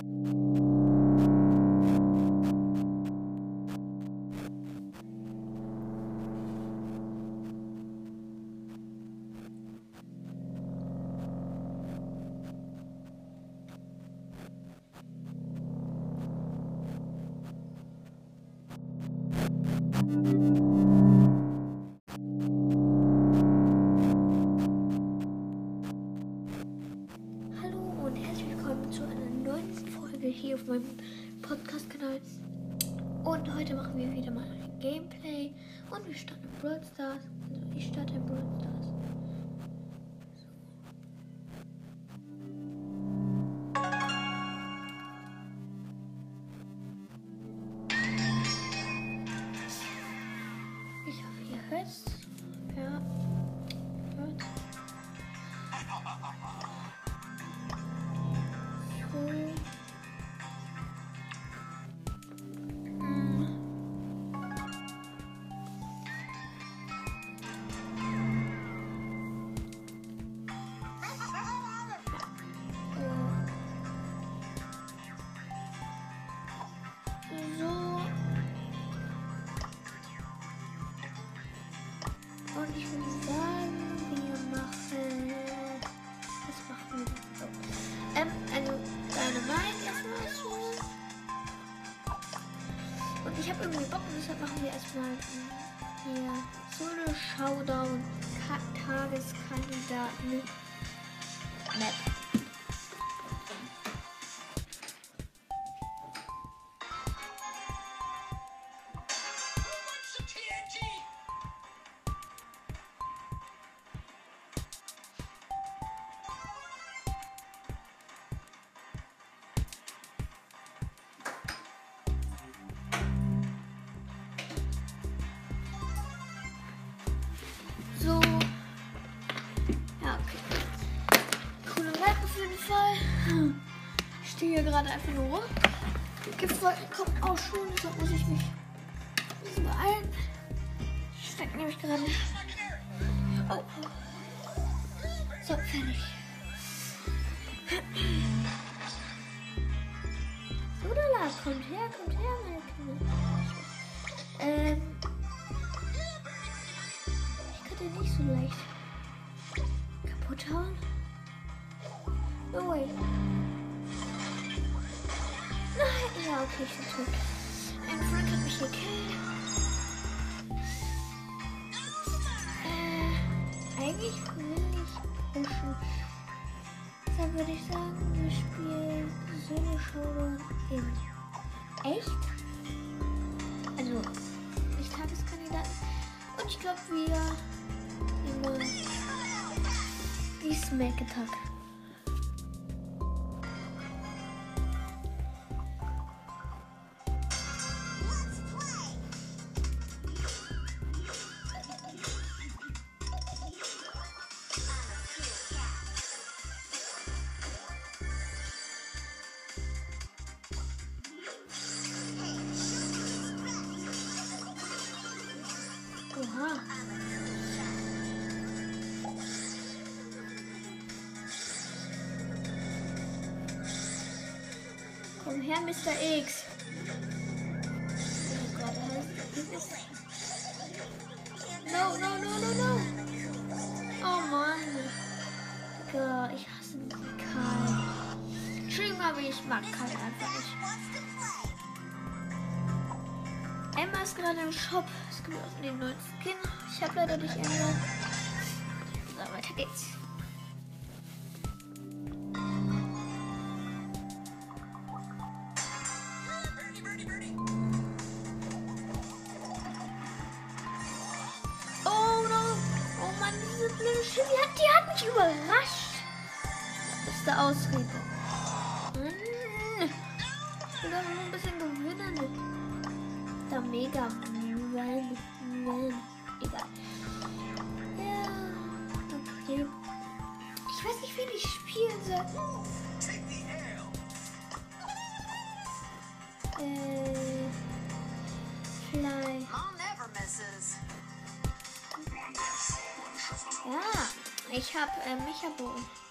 Und irgendwie Bock, deshalb machen wir erstmal ähm, hier so eine Showdown Tageskandidaten Fall. Ich stehe hier gerade einfach nur rum. Giftwolken kommt auch schon, deshalb muss ich mich ein bisschen beeilen. Ich steck nämlich gerade. Oh. So, fertig. So, da kommt her, kommt her, meine Kinder. Ähm. Ich kann den nicht so leicht okay, ich bin tot. Ein Freund hat mich gekillt. Äh, eigentlich will ich pushen. Deshalb würde ich sagen, wir spielen Solo Showdown in echt. Also, nicht Tageskandidaten. Und ich glaube, wir nehmen die Smack Digga, ich hasse Karl. Entschuldigung, aber ich mag Karl einfach nicht. Emma ist gerade im Shop. Es gibt auch den neuen Skin. Ich habe leider nicht Emma. So, weiter geht's. Äh, Mechabogen.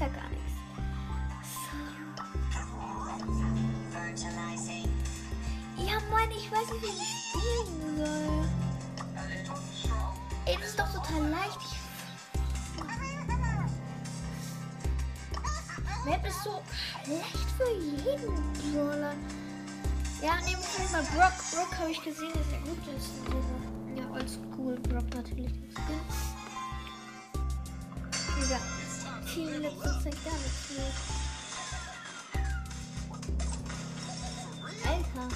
Ja. Gar nichts. Ja, Mann, ich weiß nicht, wie ich spielen soll. Ey, das ist doch total leicht. Ich Map ist so schlecht für jeden Brawler. Ja, nehmen wir mal Brock. Brock habe ich gesehen, dass er gut ist. Ja, oldschool Brock natürlich. Viel in letzter Zeit gar nichts mehr. Alter.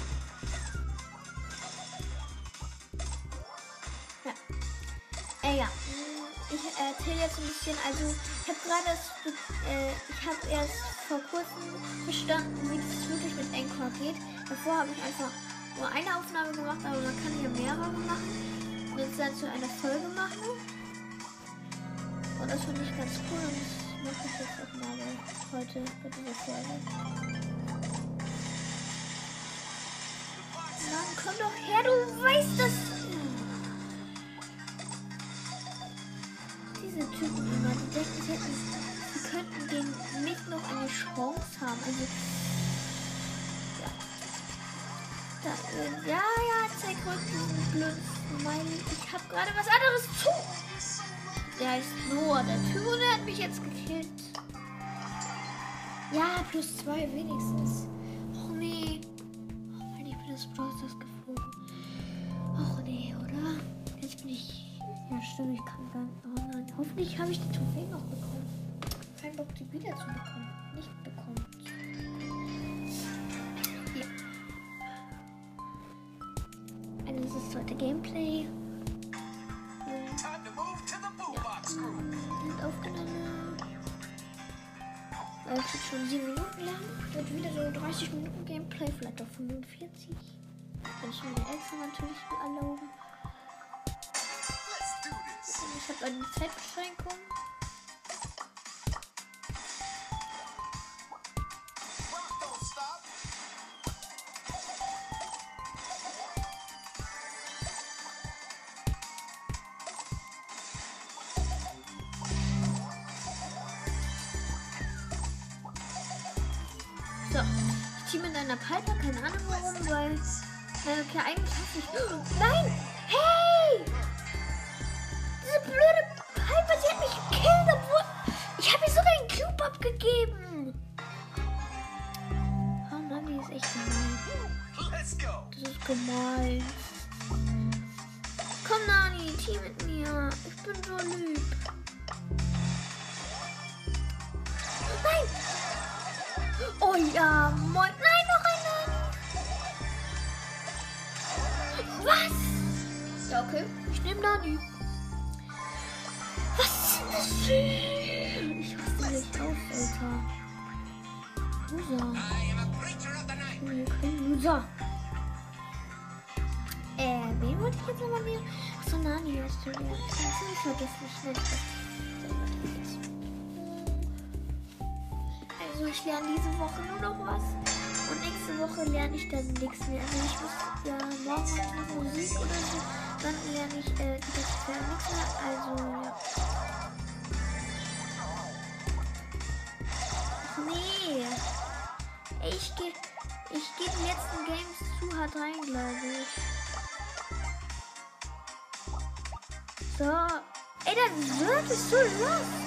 Ja. Äh, ja. Ich erzähle jetzt ein bisschen, also ich habe gerade das, äh, ich habe erst vor kurzem verstanden, wie das wirklich mit Anchor geht. Davor habe ich einfach nur eine Aufnahme gemacht, aber man kann hier mehrere machen und jetzt dann zu einer Folge machen. Und das finde ich ganz cool mache ich jetzt auch mal heute bei dieser Folge. Mann, komm doch her, du weißt das. Diese Typen immer, die denken, sie, hätten, sie könnten gegen mich noch eine Chance haben. Also, ja. Da, ja, ja, zeig ruhig diesen blöden Smiley. Ich habe gerade was anderes zu. Der heißt Noah, der Typ, hat mich jetzt gekillt. Ja, plus zwei wenigstens. Oh nee. Oh Mann, ich bin das Browsers geflogen. Och nee, oder? Jetzt bin ich. Ja, stimmt, ich kann gar nicht. Oh nein. Hoffentlich habe ich die Trophäe noch bekommen. Kein Bock, die wieder zu bekommen. Nicht bekommen. Ja. Also, das ist heute Gameplay. Jetzt schon 7 Minuten lang. Wird wieder so 30 Minuten Gameplay, vielleicht auch 45. Wenn ich meine Eltern natürlich erlauben. Ich habe eine Zeitbeschränkung. Ja, moin. Nein, noch ein Nani. Was? Ja, okay. Ich nehme Nani. Was denn das für... Ich hasse dich auf, Alter. Loser. Kein Loser. Äh, wen wollte ich jetzt nochmal nehmen? Achso, Nani hast du ja. Kannst du nicht vergessen, ich nenne das. Ich lerne diese Woche nur noch was. Und nächste Woche lerne ich dann nichts mehr. Also ich muss ja morgen noch Musik oder so. Dann lerne ich äh, das für nichts mehr. Also ja. Ach nee. Ich gehe ich geh die letzten Games zu hart rein, glaube ich. So. Ey, das ist wirklich so los.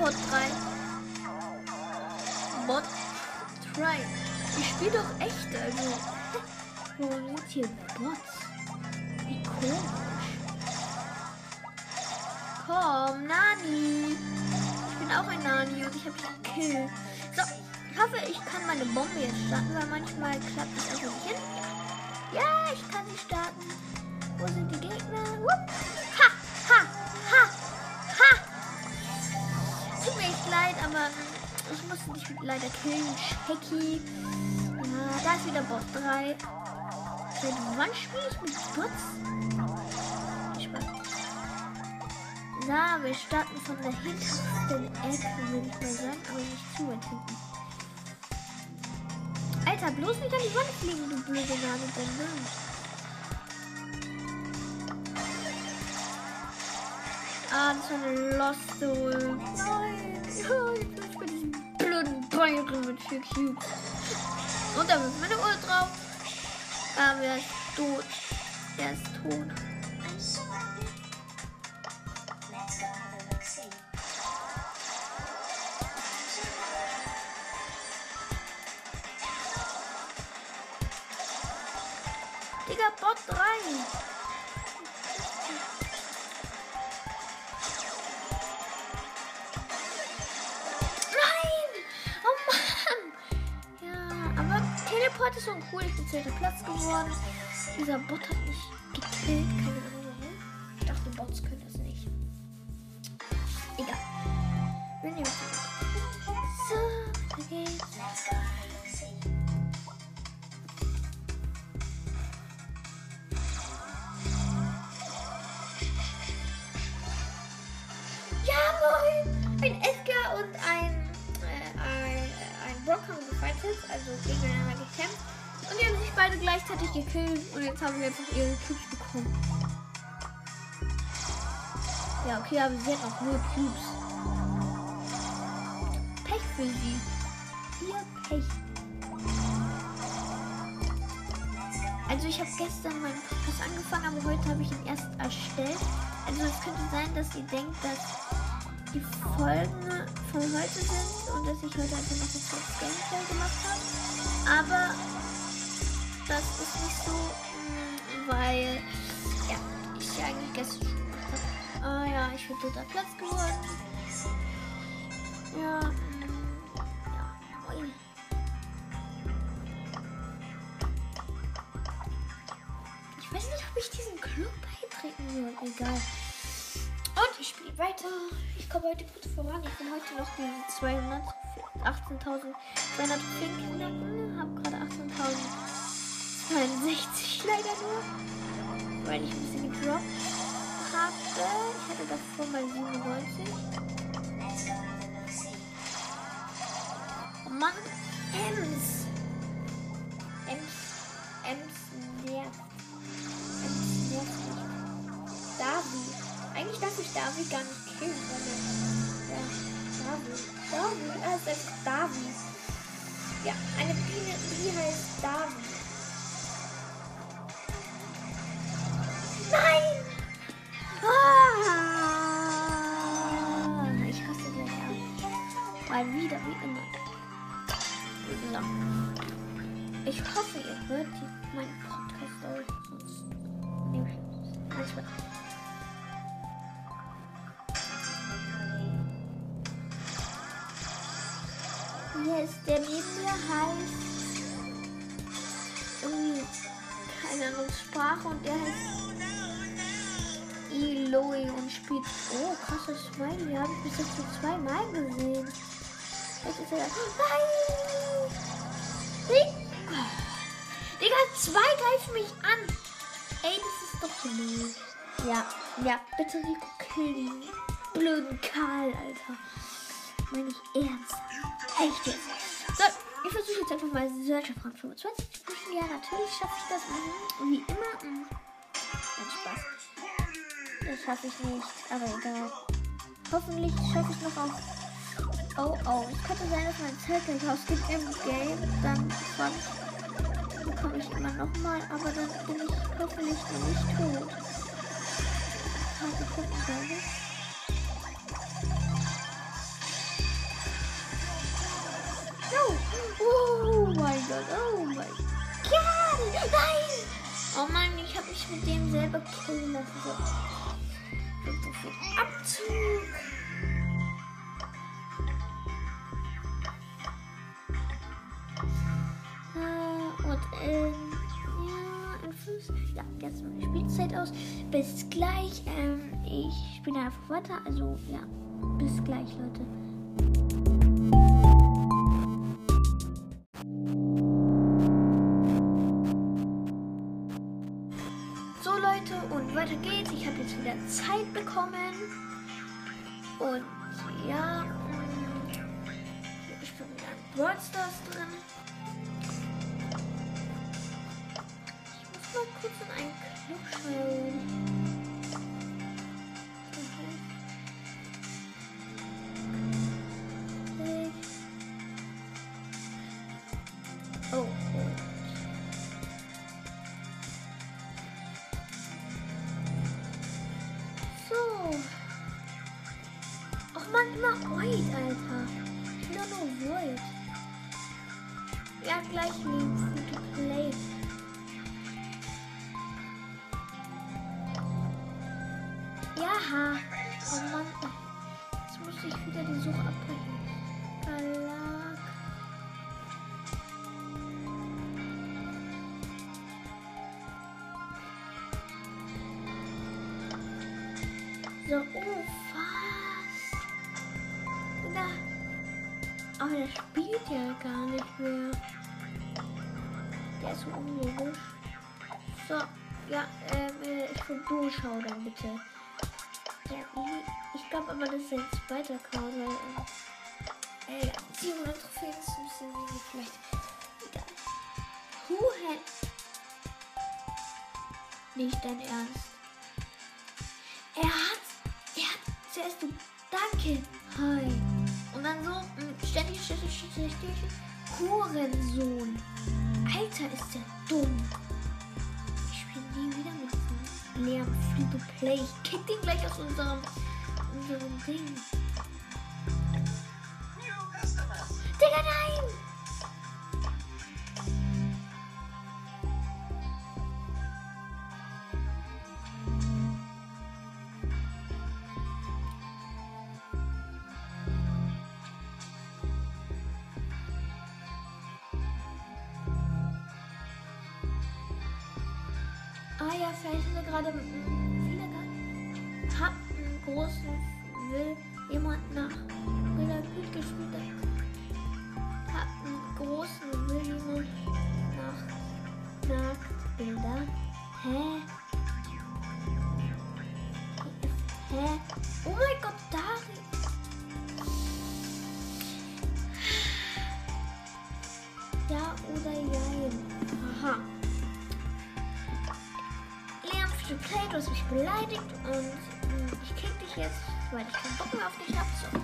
Bot 3. Bot 3. Ich spiele doch echt, also. Wo sind hier Bots? Wie komisch. Komm, Nani. Ich bin auch ein Nani und ich habe dich gekillt. So, Ich hoffe, ich kann meine Bombe jetzt starten, weil manchmal klappt es einfach nicht hin. Ja, ich kann sie starten. Wo sind die Gegner? Wupp. Leid, aber ich musste dich leider killen. Shaggy. Ja, da ist wieder Boss 3. Seit wann spiele ich mit Bots? Spaß. So, wir starten von der hintersten Ecke, würde ich mal sagen, aber nicht zu weit hinten. Alter, bloß nicht an die Wand fliegen, du blöde Nadelbombe. Ah, das war eine Lost Soul. Nein, nein, ich bin diesen blöden Bayern mit vier Cubes. Und da ist meine Uhr drauf. Aber er ist tot. Er ist tot. Dieser Bot hat mich gekillt. Keine Ahnung warum. Ich dachte, Bots können das nicht. Egal. Wir nehmen es. So, da geht's. Ja, moin! Ein Edgar und ein, äh, ein, äh, ein Brock haben gefightet, also gegeneinander gekämpft. Und die haben sich beide gleichzeitig gekillt und jetzt haben wir einfach ihre Cubes bekommen. Ja, okay, aber sie hat noch null Cubes. Pech für sie. Ihr Pech. Also ich habe gestern meinen Podcast angefangen, aber heute habe ich ihn erst erstellt. Also es könnte sein, dass ihr denkt, dass die Folgen von heute sind und dass ich heute einfach noch ein kurzes Gameplay gemacht habe. Aber nicht so, weil ja, ich eigentlich gestern schon. Ah ja, ich bin dritter Platz geworden. Ja. Ich weiß nicht, ob ich diesen Club beitreten soll. Egal. Und ich spiele weiter. Ich komme heute gut voran. Ich bin heute noch die 200, 18.200 Trophäen knacken. Habe gerade 18.062 leider nur. Weil ich ein bisschen gedroppt habe. Ich hatte davor mal 97. Oh Mann. Ems. Ems. Ems nervt. Ems nervt mich. Davi. Eigentlich darf ich Davi gar nicht killen, weil er. Ja, Davi. Davi. Er ist Ich hoffe, ihr hört meinen Podcast auch. Sonst nehme ich es. Manchmal. Hier ist der mir heißt irgendwie keine Ahnung Sprache und der heißt Eloy und spielt. Oh, krasses Smiley. Habe ich bis jetzt nur zweimal gesehen. Jetzt ist er. Nein! Zwei greifen mich an. Ey, das ist doch blöd. Ja, ja, bitte Rico, kill den blöden Karl, Alter. Meine ich ernst. Echt jetzt. So, ich versuche jetzt einfach mal Searcher von 25 zu pushen. Ja, natürlich schaffe ich das. Wie immer. Hm. Mh. Hat Spaß. Das schaffe ich nicht, aber egal. Hoffentlich schaffe ich noch auf. Oh, oh. Es könnte sein, dass mein Zeitgeld ausgeht im Game. Dann 20 komme ich immer noch mal, aber dann bin ich hoffentlich noch nicht tot. Ein paar Sekunden, glaube ich. Oh mein Gott, oh mein Gott. Nein! Oh Mann, ich habe mich mit dem selber killen lassen. Abzug. Ja, jetzt meine Spielzeit aus. Bis gleich. Ähm, ich spiele einfach weiter. Also, ja, bis gleich, Leute. So, Leute, und weiter geht's. Ich habe jetzt wieder Zeit bekommen. Und ja, ich bin wieder in Brawl Stars drin. Mal kurz in einen Club schauen. Der spielt ja gar nicht mehr. Der ist so unlogisch. So, ja, ähm, äh, ich will durchschau dann bitte. Ja, ich- glaube aber, das ist ein zweiter Account, äh, ey, 700 Trophäen ist ein bisschen wenig, vielleicht. Egal. Huhe. Nicht dein Ernst. Er hat, er hat zuerst danke, hi. Dann so, ständig, ständig, ständig, ständig, Hurensohn. Alter, ist der dumm. Ich spiele nie wieder mit diesem Leon Free to Play. Ich kick den gleich aus unserem, unserem Ding. Sind wir gerade viele Hab einen großen will jemand nach Brüder gut gespielt hat. Hab einen großen will jemand nach Nacktbilder. Hä? Hä? Oh mein Gott, Dari. Hast mich beleidigt und mh, ich kick dich jetzt, weil ich keinen Bock mehr auf dich hab. So.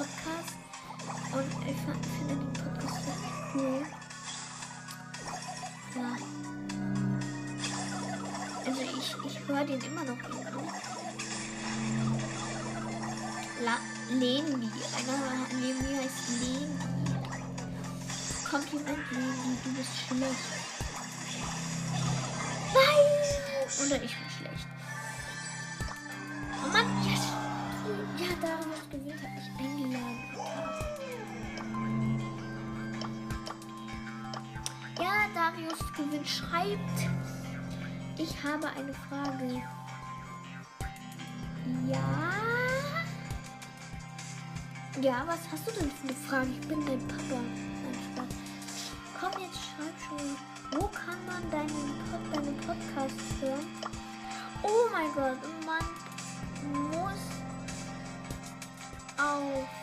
Podcast und ich finde den Podcast richtig cool. Ja. Also ich, ich höre den immer noch gerne. La Leni. Einer mir heißt Leni. Kompliment Leni, du bist schlecht. Nein! Oder ich bin schlecht. Oh Mann, yes! Ja, Darius gewinnt, hat mich eingeladen. Gewinnt, schreibt. Ich habe eine Frage. Ja? Ja, was hast du denn für eine Frage? Ich bin dein Papa. Nein, Spaß. Komm, jetzt schreib schon. Wo kann man deinen, Pod deinen Podcast hören? Oh mein Gott, man muss auf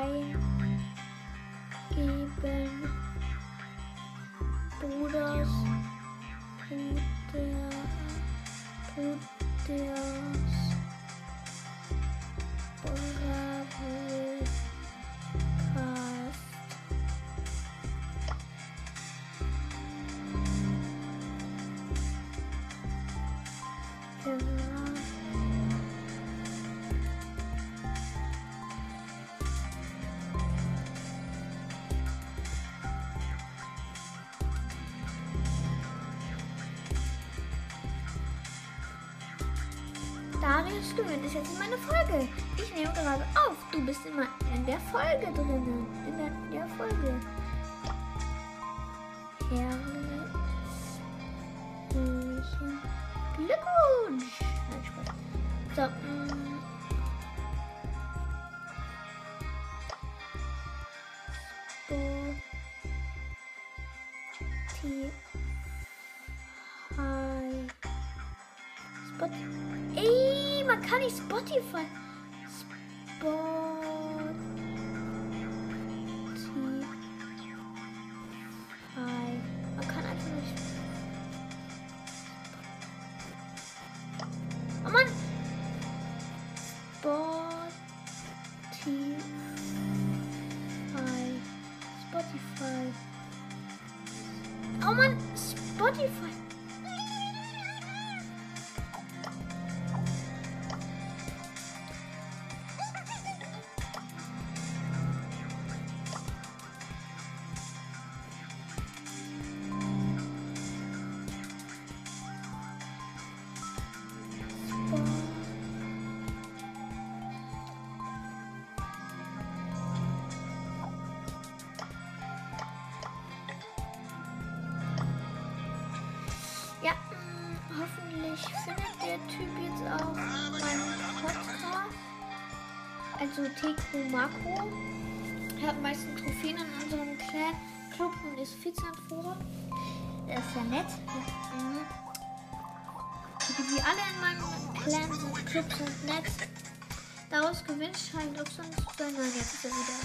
Bye. Darius gewinnt ist jetzt in meine Folge. Ich nehme gerade auf. Du bist immer in der Folge drinnen. In der, der Folge. Herzlichen Glückwunsch. So, mm. Spotify. Findet der Typ jetzt auch meinen Podcast. Also Teko Mako. Er hat meisten Trophäen in unserem Clan Club und ist Vizeanführer. Der ist ja nett. Mhm. Die alle in meinem Clan sind Club sind nett. Daraus gewinnt scheint auch sonst zu sein. Jetzt ist er wieder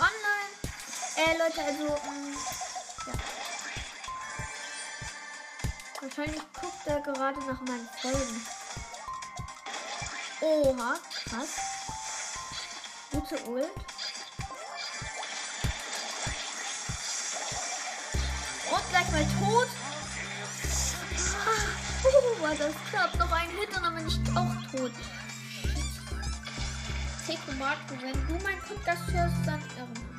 online. Äh, Leute, also, Wahrscheinlich guckt er gerade nach meinen Folgen. Oha, krass. Gute Ult. Und gleich mal tot. Ah, uh, war das knapp. Noch ein Hit und dann bin ich auch tot. Seko Marco, wenn du meinen Podcast hörst, dann irre.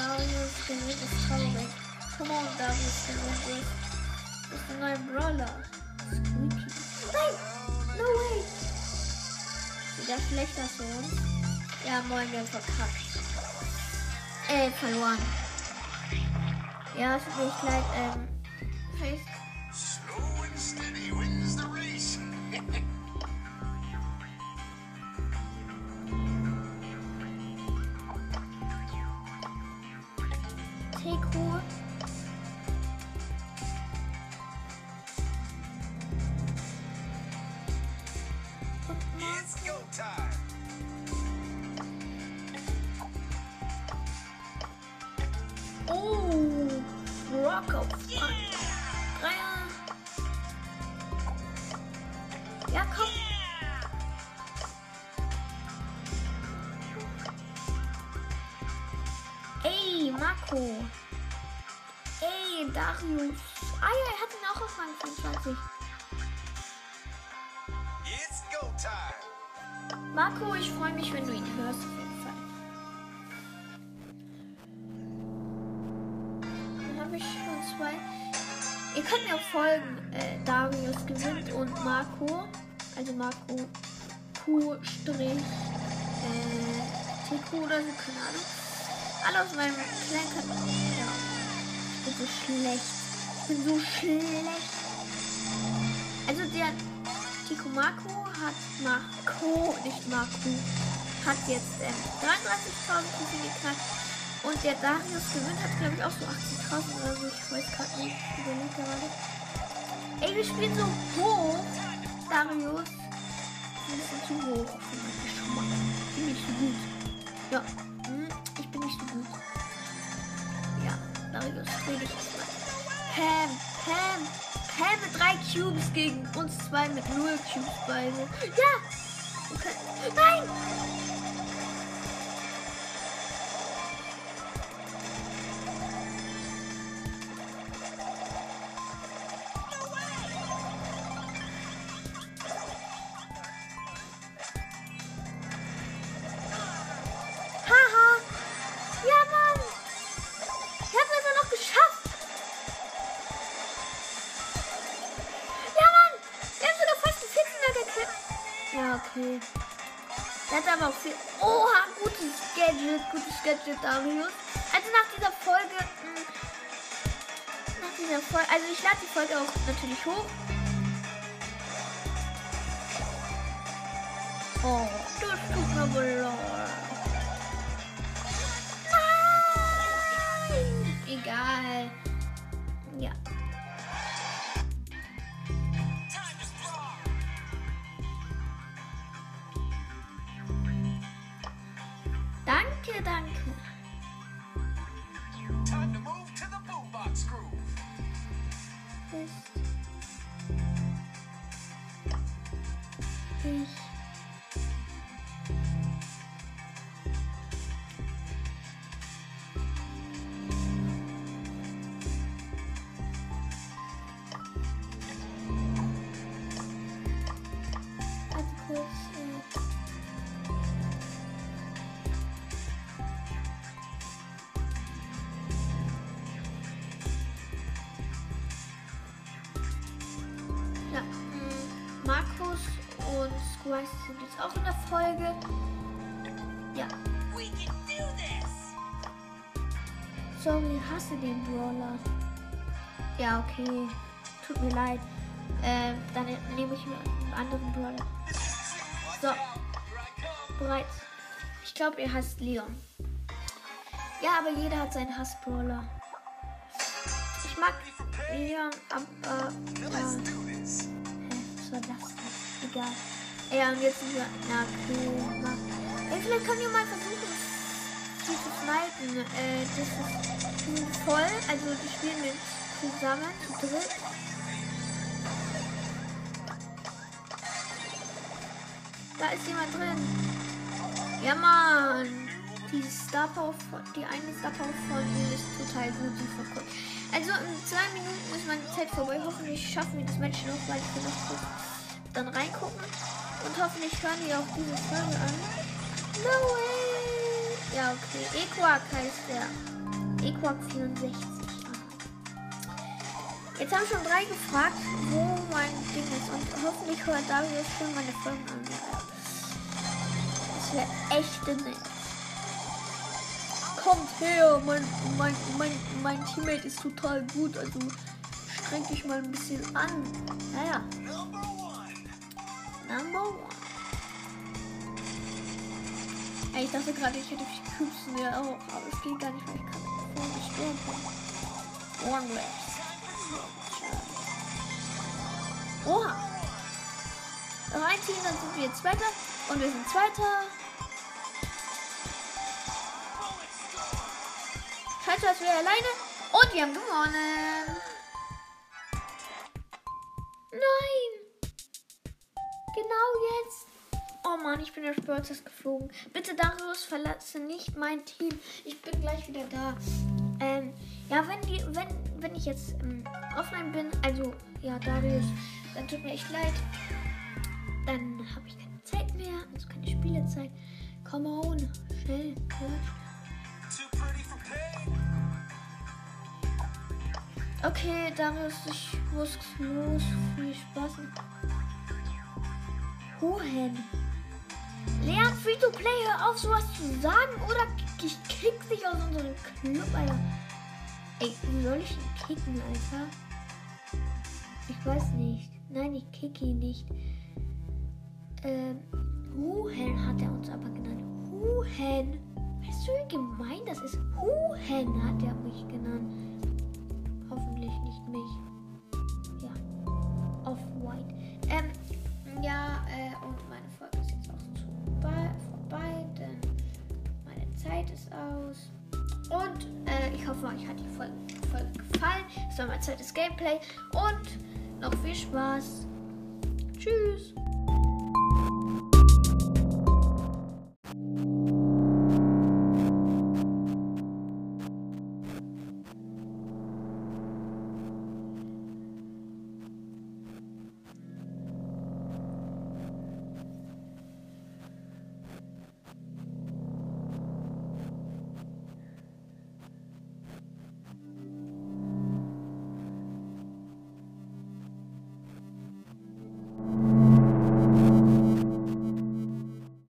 Darius gewinnt ist traurig. Come on, Darius gewinnt ist. Ein neuer Brawler. Squeaky. Nein! No way! Wieder schlechter uns. Ja, moin, wir haben verkackt. Äh, verloren. Ja, es tut mir leid, ähm. Face. Darius. Ah ja, er hat ihn auch auf Rang 24. It's go time. Marco, ich freue mich, wenn du ihn hörst, auf jeden Fall. Dann habe ich schon zwei. Ihr könnt mir auch folgen. Äh, Darius gewinnt und Marco. Also Marco Q Strich äh, TQ oder so, keine Ahnung. alle aus meinem kleinen Kanal. Ja. Bin so schlecht. Ich bin so schlecht. Also der Tico Marco hat Marco, nicht Marco, hat jetzt ähm, 33.000 Trophäen geknackt. Und der Darius gewinnt hat, glaube ich, auch so 80.000 oder so. Ich weiß gerade nicht. Ich überlege gerade. Ey, wir spielen so hoch. Darius. Ein bisschen zu hoch. für meinen Geschmack. Ich bin nicht so gut. Ja. Darius, dreh dich erstmal. Pam, Pam, Pam mit drei Cubes gegen uns zwei mit null Cubes beide. Ja! Okay. Nein! Folge. Also ich lade die Folge auch natürlich hoch. Oh, das tut mir wohl leid. Squash sind jetzt auch in der Folge. Ja. Sorry, hasse den Brawler. Ja, okay. Tut mir leid. Ähm, dann nehme ich mir einen anderen Brawler. So, bereit. Ich glaube, ihr hasst Leon. Ja, aber jeder hat seinen Hass-Brawler. Ich mag Leon, aber. This. Hä, was war das denn? Egal. Ja, und jetzt sind wir. Na. Na. Ey, vielleicht wir mal versuchen, sie zu snipen. Äh, das ist voll. Also, die spielen mit zusammen, zu dritt. Da ist jemand drin. Ja, Mann. Die Star Power, die eine Star Power von ihm ist total gut. Die von Colt. Also in zwei Minuten ist meine Zeit vorbei. Hoffentlich schaffen wir das Match noch, weil ich noch dann reingucken. Und hoffentlich hören die auch diese Folge an. No way! Ja, okay. Equark heißt der. Equark 64. Aha. Jetzt haben schon drei gefragt, wo mein Ding ist. Und hoffentlich hört Darius schon meine Folgen an. Das wäre echt nett. Kommt her, mein, mein, mein, mein Teammate ist total gut, also streng dich mal ein bisschen an. Naja, Number one. Ey, ich dachte gerade, ich hätte Kübsen ja auch, aber es geht gar nicht, weil ich gerade vorher gestorben bin. One left. Oha. Noch ein Team, dann sind wir jetzt Zweiter. Und wir sind Zweiter. Scheiße, als wäre alleine. Und wir haben gewonnen. Nein. Mann, ich bin der Spörters geflogen. Bitte, Darius, verlasse nicht mein Team. Ich bin gleich wieder da. Ähm, ja, wenn, die, wenn, wenn ich jetzt ähm, offline bin, also, ja, Darius, dann tut mir echt leid. Dann habe ich keine Zeit mehr, also keine Spielezeit. Come on, schnell. Ja. Okay, Darius, ich muss los. Viel Spaß. Wohin? Leon Free-to-Play, hör auf, sowas zu sagen, oder ich kick dich aus unserem Club, Alter. Ey, wie soll ich ihn kicken, Alter? Ich weiß nicht. Nein, ich kick ihn nicht. Ähm, Huhen hat er uns aber genannt. Huhen. Weißt du, wie gemein das ist? Huhen hat er mich genannt. Hoffentlich nicht mich. Ja. Off-White. Ähm, ja, äh, und Zeit ist aus. Und äh, ich hoffe, euch hat die Folge, Folge gefallen. Es war mein zweites Gameplay. Und noch viel Spaß. Tschüss.